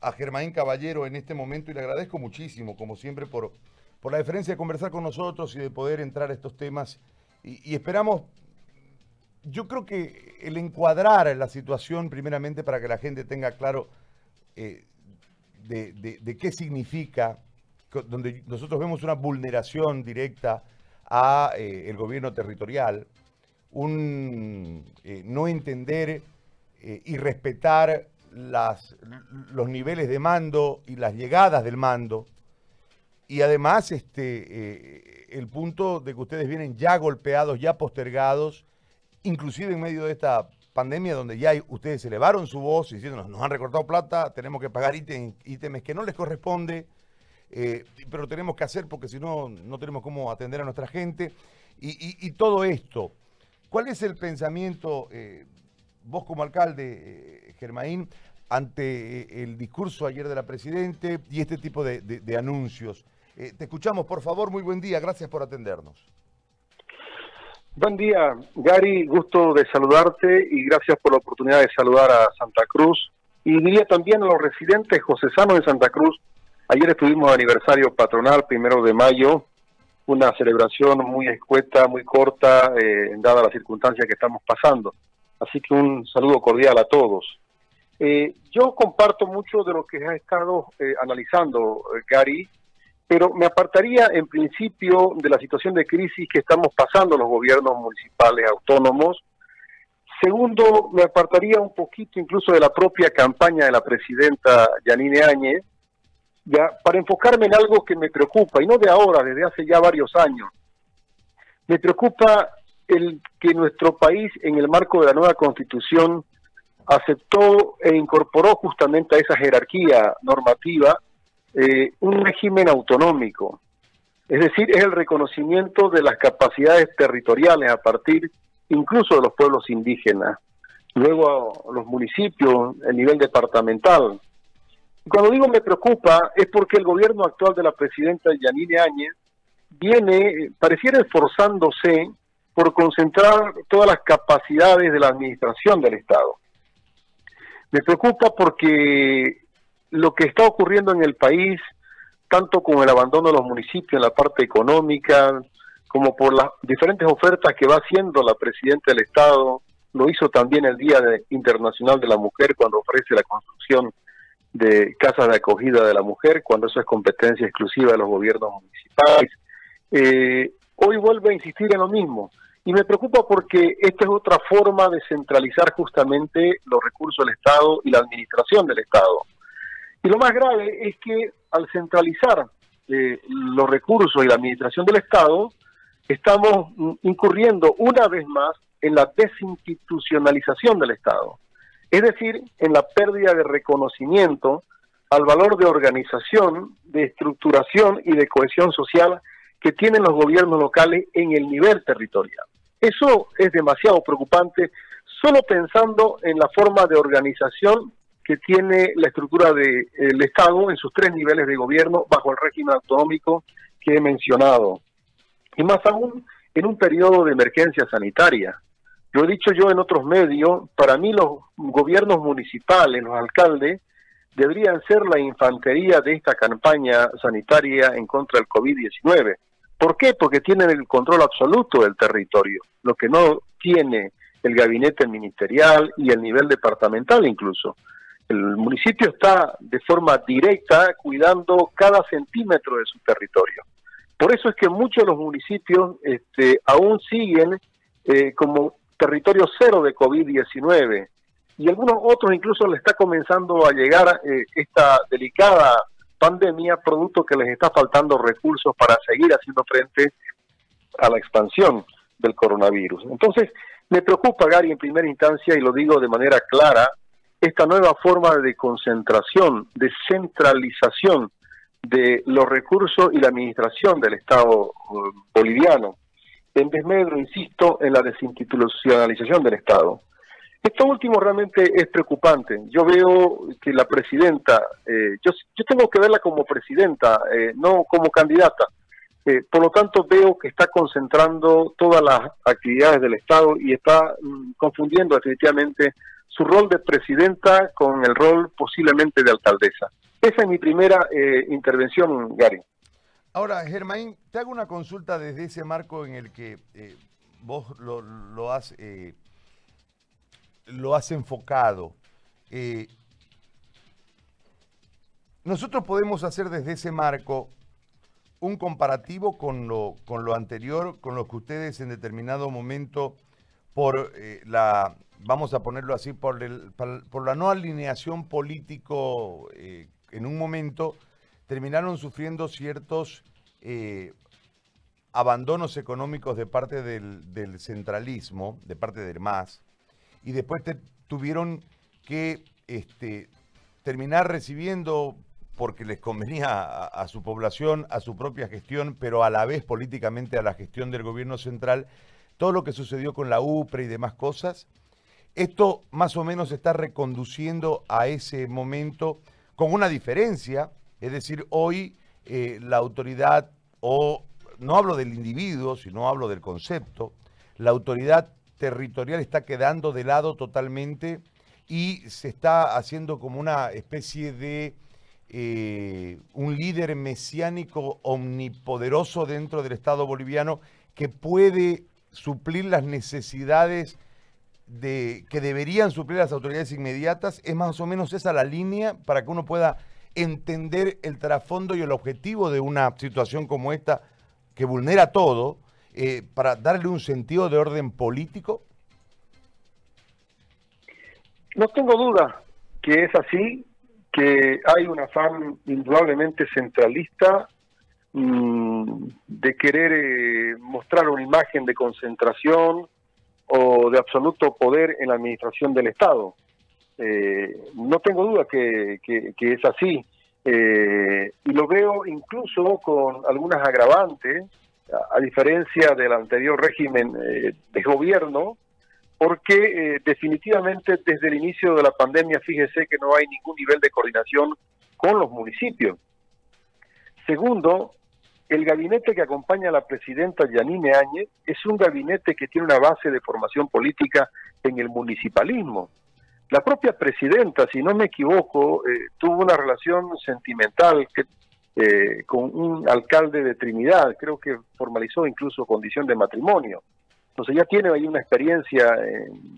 a Germain Caballero en este momento y le agradezco muchísimo, como siempre, por, por la deferencia de conversar con nosotros y de poder entrar a estos temas. Y, esperamos, yo creo que el encuadrar la situación, primeramente, para que la gente tenga claro eh, de, qué significa, donde nosotros vemos una vulneración directa a eh, el gobierno territorial, un eh, no entender y respetar los niveles de mando y las llegadas del mando. Y además, este, eh, el punto de que ustedes vienen ya golpeados, ya postergados, inclusive en medio de esta pandemia donde ya ustedes elevaron su voz diciendo nos han recortado plata, tenemos que pagar ítems que no les corresponde, eh, pero tenemos que hacer porque si no, no tenemos cómo atender a nuestra gente. Y, todo esto, ¿cuál es el pensamiento eh, vos como alcalde, eh, Germaín, ante eh, el discurso ayer de la Presidente y este tipo de, anuncios. Eh, te escuchamos, por favor, muy buen día, gracias por atendernos. Buen día, Gary, gusto de saludarte y gracias por la oportunidad de saludar a Santa Cruz y diría también a los residentes josesanos de Santa Cruz. Ayer estuvimos aniversario patronal, primero de mayo, una celebración muy escueta, muy corta, eh, dada la circunstancia que estamos pasando. Así que un saludo cordial a todos. Eh, yo comparto mucho de lo que ha estado eh, analizando eh, Gary, pero me apartaría en principio de la situación de crisis que estamos pasando los gobiernos municipales autónomos. Segundo, me apartaría un poquito incluso de la propia campaña de la presidenta Yanine Áñez, ya, para enfocarme en algo que me preocupa, y no de ahora, desde hace ya varios años. Me preocupa el que nuestro país, en el marco de la nueva constitución, aceptó e incorporó justamente a esa jerarquía normativa eh, un régimen autonómico. Es decir, es el reconocimiento de las capacidades territoriales a partir incluso de los pueblos indígenas, luego los municipios, el nivel departamental. Cuando digo me preocupa es porque el gobierno actual de la presidenta Yanine Áñez viene, pareciera esforzándose por concentrar todas las capacidades de la administración del Estado. Me preocupa porque lo que está ocurriendo en el país, tanto con el abandono de los municipios en la parte económica, como por las diferentes ofertas que va haciendo la presidenta del Estado, lo hizo también el Día Internacional de la Mujer cuando ofrece la construcción de casas de acogida de la mujer, cuando eso es competencia exclusiva de los gobiernos municipales. Eh, hoy vuelve a insistir en lo mismo. Y me preocupa porque esta es otra forma de centralizar justamente los recursos del Estado y la administración del Estado. Y lo más grave es que al centralizar eh, los recursos y la administración del Estado, estamos incurriendo una vez más en la desinstitucionalización del Estado. Es decir, en la pérdida de reconocimiento al valor de organización, de estructuración y de cohesión social que tienen los gobiernos locales en el nivel territorial. Eso es demasiado preocupante, solo pensando en la forma de organización que tiene la estructura del Estado en sus tres niveles de gobierno bajo el régimen autonómico que he mencionado. Y más aún en un periodo de emergencia sanitaria. Lo he dicho yo en otros medios, para mí los gobiernos municipales, los alcaldes, deberían ser la infantería de esta campaña sanitaria en contra del COVID-19 ¿Por qué? Porque tienen el control absoluto del territorio, lo que no tiene el gabinete ministerial y el nivel departamental incluso. El municipio está de forma directa cuidando cada centímetro de su territorio. Por eso es que muchos de los municipios este, aún siguen eh, como territorio cero de COVID-19 y algunos otros incluso le está comenzando a llegar eh, esta delicada pandemia, producto que les está faltando recursos para seguir haciendo frente a la expansión del coronavirus. Entonces, me preocupa, Gary, en primera instancia, y lo digo de manera clara, esta nueva forma de concentración, de centralización de los recursos y la administración del Estado eh, boliviano, en desmedro, insisto, en la desinstitucionalización del Estado. Esto último realmente es preocupante. Yo veo que la presidenta, eh, yo, tengo que verla como presidenta, eh, no como candidata. Eh, por lo tanto, veo que está concentrando todas las actividades del Estado y está mm, confundiendo definitivamente su rol de presidenta con el rol posiblemente de alcaldesa. Esa es mi primera eh, intervención, Gary. Ahora, Germain, te hago una consulta desde ese marco en el que vos lo, has, eh, lo has enfocado. nosotros podemos hacer desde ese marco un comparativo con lo, con lo anterior, con lo que ustedes en determinado momento, por la vamos a ponerlo así, por, el, por la no alineación político eh, en un momento, terminaron sufriendo ciertos eh, abandonos económicos de parte del, centralismo, de parte del MAS, y después tuvieron que este, terminar recibiendo, porque les convenía a su población, a su propia gestión, pero a la vez políticamente a la gestión del gobierno central, todo lo que sucedió con la UPRE y demás cosas, esto más o menos está reconduciendo a ese momento con una diferencia, es decir, hoy eh, la autoridad, o no hablo del individuo, sino hablo del concepto, la autoridad territorial está quedando de lado totalmente y se está haciendo como una especie de eh, un líder mesiánico omnipoderoso dentro del Estado boliviano que puede suplir las necesidades de, que deberían suplir las autoridades inmediatas, es más o menos esa la línea para que uno pueda entender el trasfondo y el objetivo de una situación como esta que vulnera todo, eh, para darle un sentido de orden político? No tengo duda que es así, que hay un afán indudablemente centralista mm, de querer eh, mostrar una imagen de concentración, o de absoluto poder en la administración del Estado. Eh, no tengo duda que, es así. Eh, y lo veo incluso con algunas agravantes, a, diferencia del anterior régimen eh, de gobierno, porque definitivamente desde el inicio de la pandemia, fíjese que no hay ningún nivel de coordinación con los municipios. Segundo, el gabinete que acompaña a la presidenta Yanine Áñez es un gabinete que tiene una base de formación política en el municipalismo. La propia presidenta, si no me equivoco, eh, tuvo una relación sentimental eh, con un alcalde de Trinidad, creo que formalizó incluso condición de matrimonio. Entonces ya tiene ahí una experiencia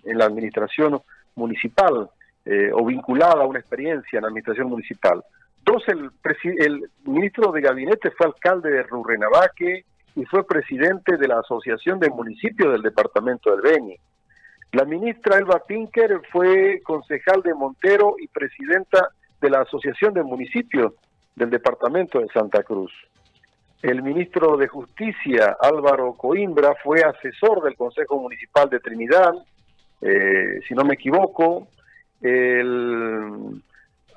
en, la administración municipal eh, o vinculada a una experiencia en la administración municipal. Dos, el, el ministro de gabinete fue alcalde de Rurrenabaque y fue presidente de la Asociación de Municipios del Departamento del Beni. La ministra Elba Pinker fue concejal de Montero y presidenta de la Asociación de Municipios del Departamento de Santa Cruz. El ministro de Justicia, Álvaro Coimbra, fue asesor del Consejo Municipal de Trinidad, eh, si no me equivoco. El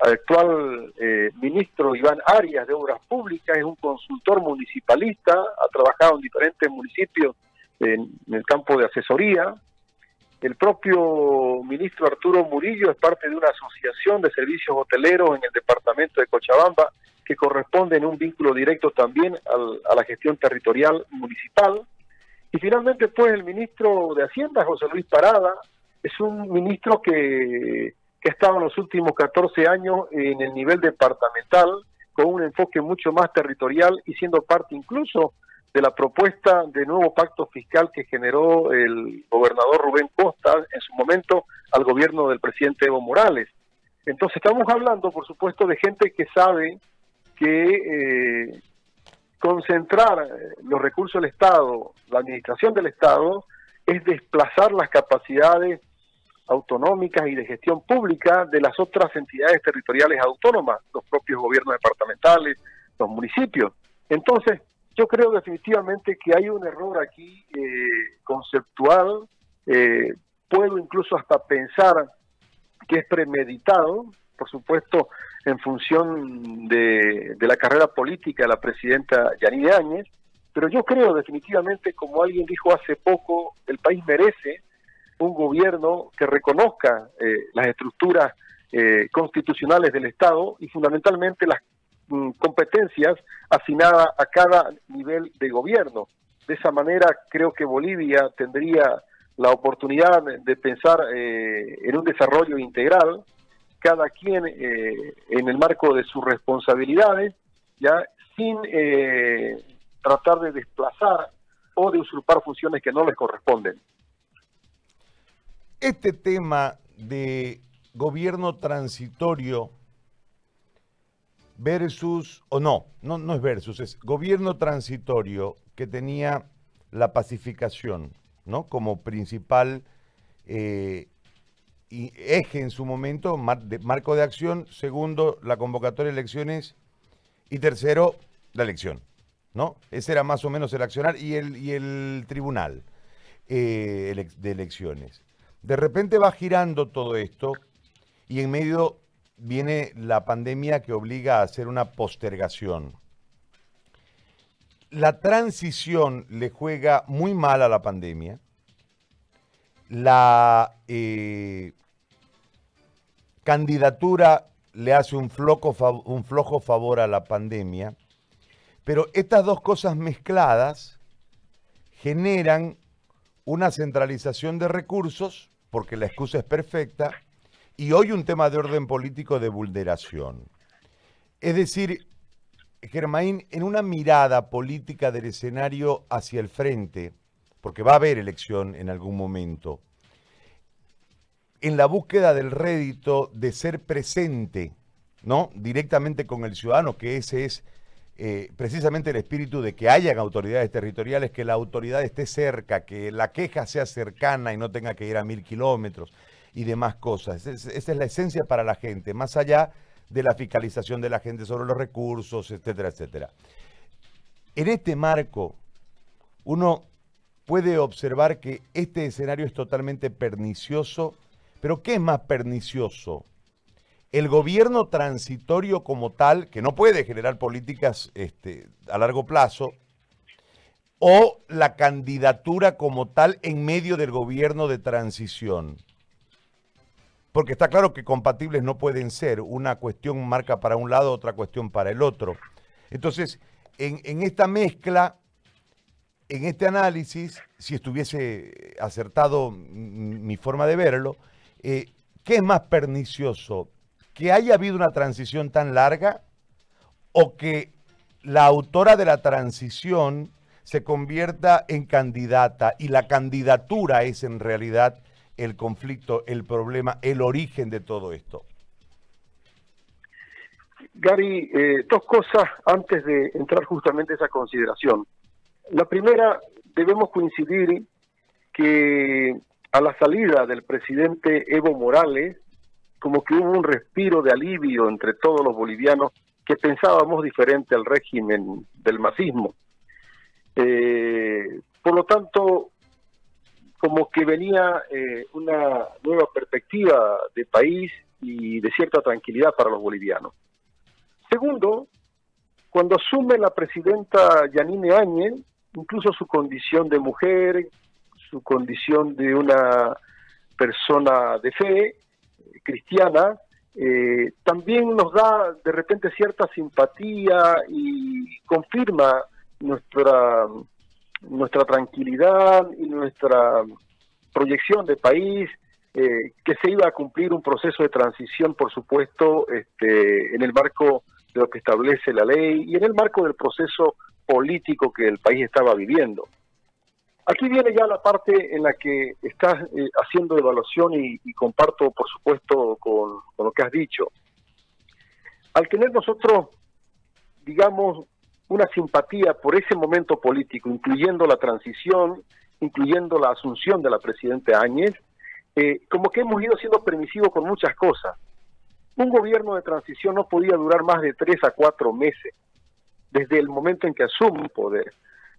actual eh, ministro Iván Arias de Obras Públicas es un consultor municipalista, ha trabajado en diferentes municipios en, el campo de asesoría. El propio ministro Arturo Murillo es parte de una asociación de servicios hoteleros en el departamento de Cochabamba que corresponde en un vínculo directo también a la gestión territorial municipal. Y finalmente, pues, el ministro de Hacienda, José Luis Parada, es un ministro que que ha estado en los últimos 14 años en el nivel departamental, con un enfoque mucho más territorial y siendo parte incluso de la propuesta de nuevo pacto fiscal que generó el gobernador Rubén Costa en su momento al gobierno del presidente Evo Morales. Entonces estamos hablando, por supuesto, de gente que sabe que eh, concentrar los recursos del Estado, la administración del Estado, es desplazar las capacidades autonómicas y de gestión pública de las otras entidades territoriales autónomas, los propios gobiernos departamentales, los municipios. Entonces, yo creo definitivamente que hay un error aquí eh, conceptual, eh, puedo incluso hasta pensar que es premeditado, por supuesto, en función de, la carrera política de la presidenta Yanine Áñez, pero yo creo definitivamente, como alguien dijo hace poco, el país merece un gobierno que reconozca eh, las estructuras eh, constitucionales del Estado y fundamentalmente las competencias asignadas a cada nivel de gobierno. De esa manera creo que Bolivia tendría la oportunidad de pensar eh, en un desarrollo integral, cada quien eh, en el marco de sus responsabilidades, ya sin eh, tratar de desplazar o de usurpar funciones que no les corresponden. Este tema de gobierno transitorio versus, o no, no, no es versus, es gobierno transitorio que tenía la pacificación ¿no? como principal eh, eje en su momento, marco de acción, segundo, la convocatoria de elecciones y tercero, la elección. ¿no? Ese era más o menos el accionar y el, y el tribunal eh, de elecciones. De repente va girando todo esto y en medio viene la pandemia que obliga a hacer una postergación. La transición le juega muy mal a la pandemia. La eh, candidatura le hace un, un flojo favor a la pandemia. Pero estas dos cosas mezcladas generan una centralización de recursos, porque la excusa es perfecta, y hoy un tema de orden político de vulneración. Es decir, Germain, en una mirada política del escenario hacia el frente, porque va a haber elección en algún momento, en la búsqueda del rédito de ser presente, ¿no? Directamente con el ciudadano, que ese es eh, precisamente el espíritu de que hayan autoridades territoriales, que la autoridad esté cerca, que la queja sea cercana y no tenga que ir a mil kilómetros y demás cosas. esa es la esencia para la gente, más allá de la fiscalización de la gente sobre los recursos, etcétera, etcétera. En este marco, uno puede observar que este escenario es totalmente pernicioso, pero ¿qué es más pernicioso? El gobierno transitorio como tal, que no puede generar políticas este, a largo plazo, o la candidatura como tal en medio del gobierno de transición porque está claro que compatibles no pueden ser, una cuestión marca para un lado, otra cuestión para el otro. Entonces, en, esta mezcla, en este análisis, si estuviese acertado mi forma de verlo, eh, ¿qué es más pernicioso? ¿Que haya habido una transición tan larga o que la autora de la transición se convierta en candidata y la candidatura es en realidad el conflicto, el problema, el origen de todo esto? Gary, eh, dos cosas antes de entrar justamente a esa consideración. La primera, debemos coincidir que a la salida del presidente Evo Morales, como que hubo un respiro de alivio entre todos los bolivianos que pensábamos diferente al régimen del masismo. Eh, por lo tanto, como que venía eh, una nueva perspectiva de país y de cierta tranquilidad para los bolivianos. Segundo, cuando asume la presidenta Yanine Áñez, incluso su condición de mujer, su condición de una persona de fe eh, cristiana, eh, también nos da de repente cierta simpatía y confirma nuestra nuestra tranquilidad y nuestra proyección de país, eh, que se iba a cumplir un proceso de transición, por supuesto, este, en el marco de lo que establece la ley y en el marco del proceso político que el país estaba viviendo. Aquí viene ya la parte en la que estás eh, haciendo evaluación y, comparto, por supuesto, con, con lo que has dicho. Al tener nosotros, digamos, una simpatía por ese momento político, incluyendo la transición, incluyendo la asunción de la presidenta Áñez, eh, como que hemos ido siendo permisivos con muchas cosas. Un gobierno de transición no podía durar más de tres a cuatro meses, desde el momento en que asume poder.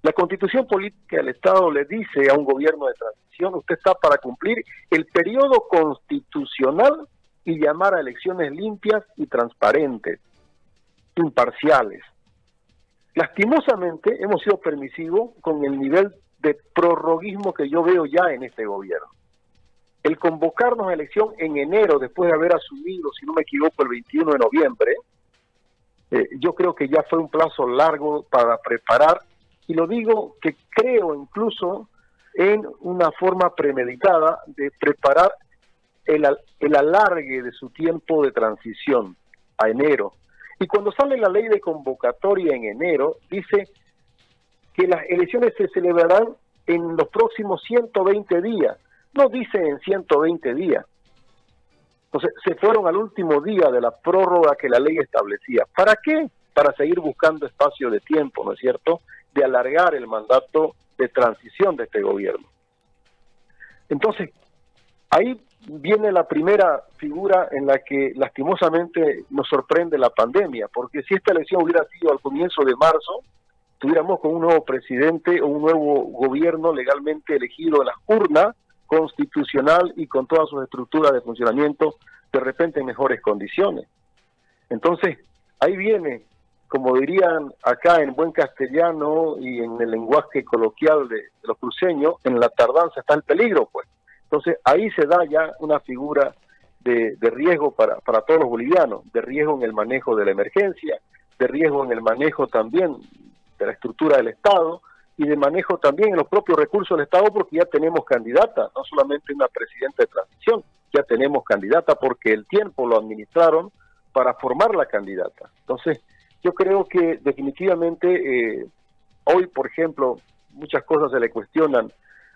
La constitución política del Estado le dice a un gobierno de transición, usted está para cumplir el periodo constitucional y llamar a elecciones limpias y transparentes, imparciales. Lastimosamente hemos sido permisivos con el nivel de prorroguismo que yo veo ya en este gobierno. El convocarnos a elección en enero, después de haber asumido, si no me equivoco, el 21 de noviembre, eh, yo creo que ya fue un plazo largo para preparar, y lo digo que creo incluso en una forma premeditada de preparar el, el alargue de su tiempo de transición a enero. Y cuando sale la ley de convocatoria en enero, dice que las elecciones se celebrarán en los próximos 120 días. No dice en 120 días. Entonces, se fueron al último día de la prórroga que la ley establecía. ¿Para qué? Para seguir buscando espacio de tiempo, ¿no es cierto?, de alargar el mandato de transición de este gobierno. Entonces, ahí viene la primera figura en la que lastimosamente nos sorprende la pandemia, porque si esta elección hubiera sido al comienzo de marzo, tuviéramos con un nuevo presidente o un nuevo gobierno legalmente elegido en las urnas, constitucional y con todas sus estructuras de funcionamiento, de repente en mejores condiciones. Entonces, ahí viene, como dirían acá en buen castellano y en el lenguaje coloquial de, los cruceños, en la tardanza está el peligro, pues. Entonces, ahí se da ya una figura de, de riesgo para, para todos los bolivianos, de riesgo en el manejo de la emergencia, de riesgo en el manejo también de la estructura del Estado y de manejo también en los propios recursos del Estado porque ya tenemos candidata, no solamente una presidenta de transición, ya tenemos candidata porque el tiempo lo administraron para formar la candidata. Entonces, yo creo que definitivamente eh, hoy, por ejemplo, muchas cosas se le cuestionan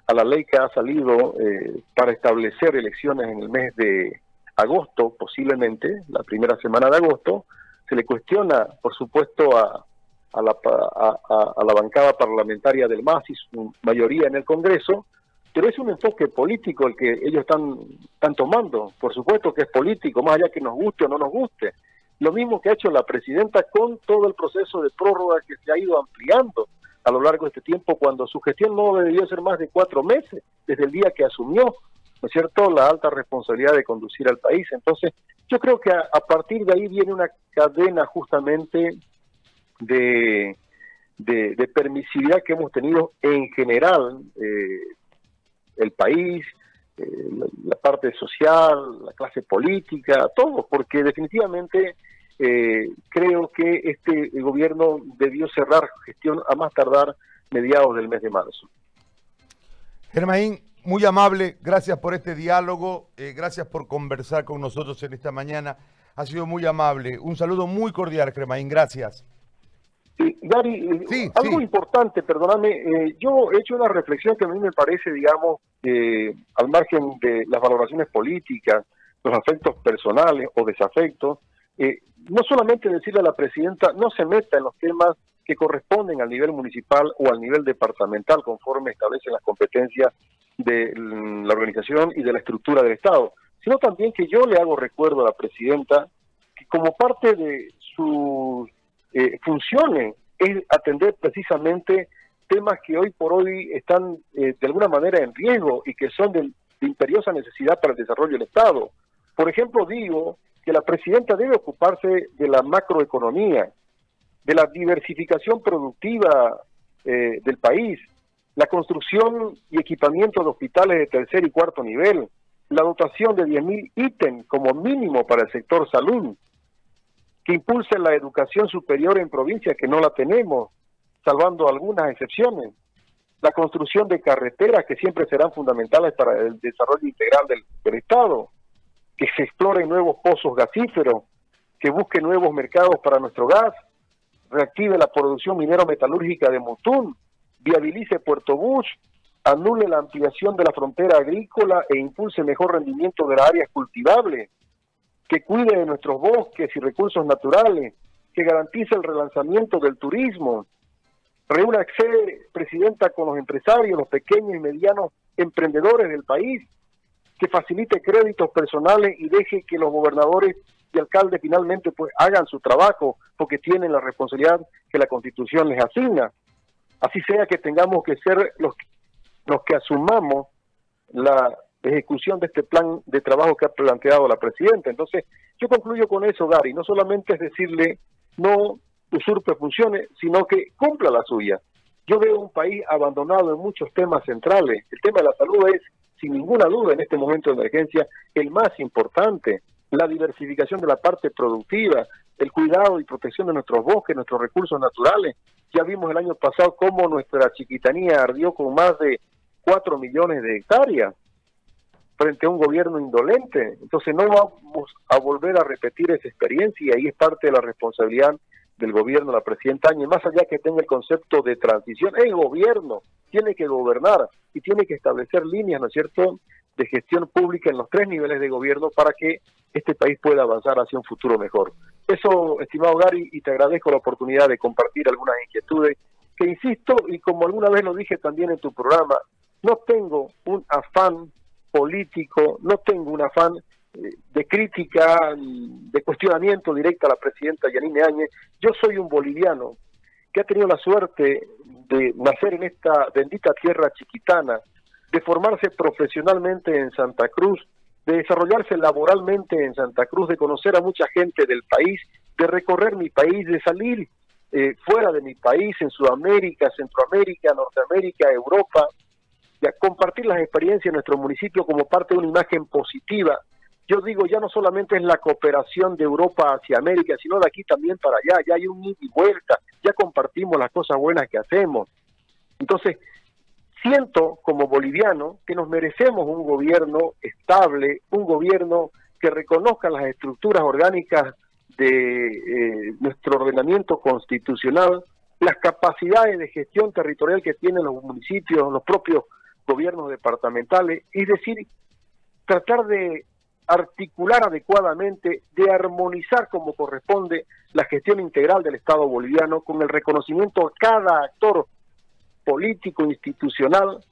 a la ley que ha salido eh, para establecer elecciones en el mes de agosto, posiblemente, la primera semana de agosto, se le cuestiona, por supuesto, a, a la, a, la bancada parlamentaria del MAS y su mayoría en el Congreso, pero es un enfoque político el que ellos están, están tomando. Por supuesto que es político, más allá que nos guste o no nos guste. Lo mismo que ha hecho la presidenta con todo el proceso de prórroga que se ha ido ampliando a lo largo de este tiempo, cuando su gestión no debió ser más de cuatro meses, desde el día que asumió, ¿no es cierto?, la alta responsabilidad de conducir al país. Entonces, yo creo que a partir de ahí viene una cadena justamente de, de, permisividad que hemos tenido en general eh, el país, eh, la, parte social, la clase política, todo, porque definitivamente eh, creo que este gobierno debió cerrar gestión a más tardar mediados del mes de marzo. Germain, muy amable, gracias por este diálogo, gracias por conversar con nosotros en esta mañana. Ha sido muy amable. Un saludo muy cordial, Germain, gracias. Gary, eh, algo importante, perdóname, eh, yo he hecho una reflexión que a mí me parece, digamos, al margen de las valoraciones políticas, los afectos personales o desafectos, eh, no solamente decirle a la presidenta no se meta en los temas que corresponden al nivel municipal o al nivel departamental conforme establecen las competencias de la organización y de la estructura del Estado, sino también que yo le hago recuerdo a la presidenta que como parte de sus eh, funcione es atender precisamente temas que hoy por hoy están eh, de alguna manera en riesgo y que son de, imperiosa necesidad para el desarrollo del Estado. Por ejemplo, digo que la presidenta debe ocuparse de la macroeconomía, de la diversificación productiva eh, del país, la construcción y equipamiento de hospitales de tercer y cuarto nivel, la dotación de 10.000 ítems como mínimo para el sector salud, que impulse la educación superior en provincia, que no la tenemos, salvando algunas excepciones. La construcción de carreteras, que siempre serán fundamentales para el desarrollo integral del, Estado. Que se exploren nuevos pozos gasíferos, que busque nuevos mercados para nuestro gas, reactive la producción minero-metalúrgica de Mutún, viabilice Puerto Bush, anule la ampliación de la frontera agrícola e impulse mejor rendimiento de las áreas cultivables que cuide de nuestros bosques y recursos naturales, que garantice el relanzamiento del turismo. Reúna presidenta, con los empresarios, los pequeños y medianos emprendedores del país, que facilite créditos personales y deje que los gobernadores y alcaldes finalmente pues hagan su trabajo porque tienen la responsabilidad que la constitución les asigna. Así sea que tengamos que ser los, los que asumamos la ejecución de este plan de trabajo que ha planteado la presidenta. Entonces, yo concluyo con eso, Gary, no solamente es decirle no usurpe funciones, sino que cumpla la suya. Yo veo un país abandonado en muchos temas centrales. El tema de la salud es, sin ninguna duda, en este momento de emergencia, el más importante. La diversificación de la parte productiva, el cuidado y protección de nuestros bosques, nuestros recursos naturales. Ya vimos el año pasado cómo nuestra chiquitanía ardió con más de 4 millones de hectáreas frente a un gobierno indolente. Entonces no vamos a volver a repetir esa experiencia y ahí es parte de la responsabilidad del gobierno, la presidenta Áñez, más allá que tenga el concepto de transición, el gobierno tiene que gobernar y tiene que establecer líneas, ¿no es cierto?, de gestión pública en los tres niveles de gobierno para que este país pueda avanzar hacia un futuro mejor. Eso, estimado Gary, y te agradezco la oportunidad de compartir algunas inquietudes que, insisto, y como alguna vez lo dije también en tu programa, no tengo un afán político, no tengo un afán de crítica, de cuestionamiento directo a la presidenta Yanine Áñez. Yo soy un boliviano que ha tenido la suerte de nacer en esta bendita tierra chiquitana, de formarse profesionalmente en Santa Cruz, de desarrollarse laboralmente en Santa Cruz, de conocer a mucha gente del país, de recorrer mi país, de salir eh, fuera de mi país, en Sudamérica, Centroamérica, Norteamérica, Europa, de compartir las experiencias en nuestro municipio como parte de una imagen positiva. Yo digo, ya no solamente es la cooperación de Europa hacia América, sino de aquí también para allá, ya hay un ida y vuelta, ya compartimos las cosas buenas que hacemos. Entonces, siento como boliviano que nos merecemos un gobierno estable, un gobierno que reconozca las estructuras orgánicas de eh, nuestro ordenamiento constitucional, las capacidades de gestión territorial que tienen los municipios, los propios gobiernos departamentales, es decir, tratar de articular adecuadamente, de armonizar como corresponde la gestión integral del Estado boliviano con el reconocimiento a cada actor político, institucional,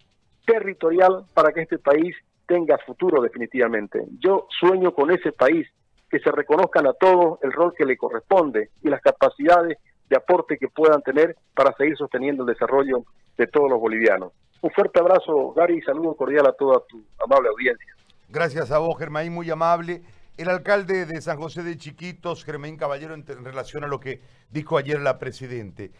territorial, para que este país tenga futuro definitivamente. Yo sueño con ese país, que se reconozcan a todos el rol que le corresponde y las capacidades de aporte que puedan tener para seguir sosteniendo el desarrollo de todos los bolivianos. Un fuerte abrazo, Gary, y saludo cordial a toda tu amable audiencia. Gracias a vos, Germain, muy amable. El alcalde de San José de Chiquitos, Germain Caballero, en, relación a lo que dijo ayer la Presidente.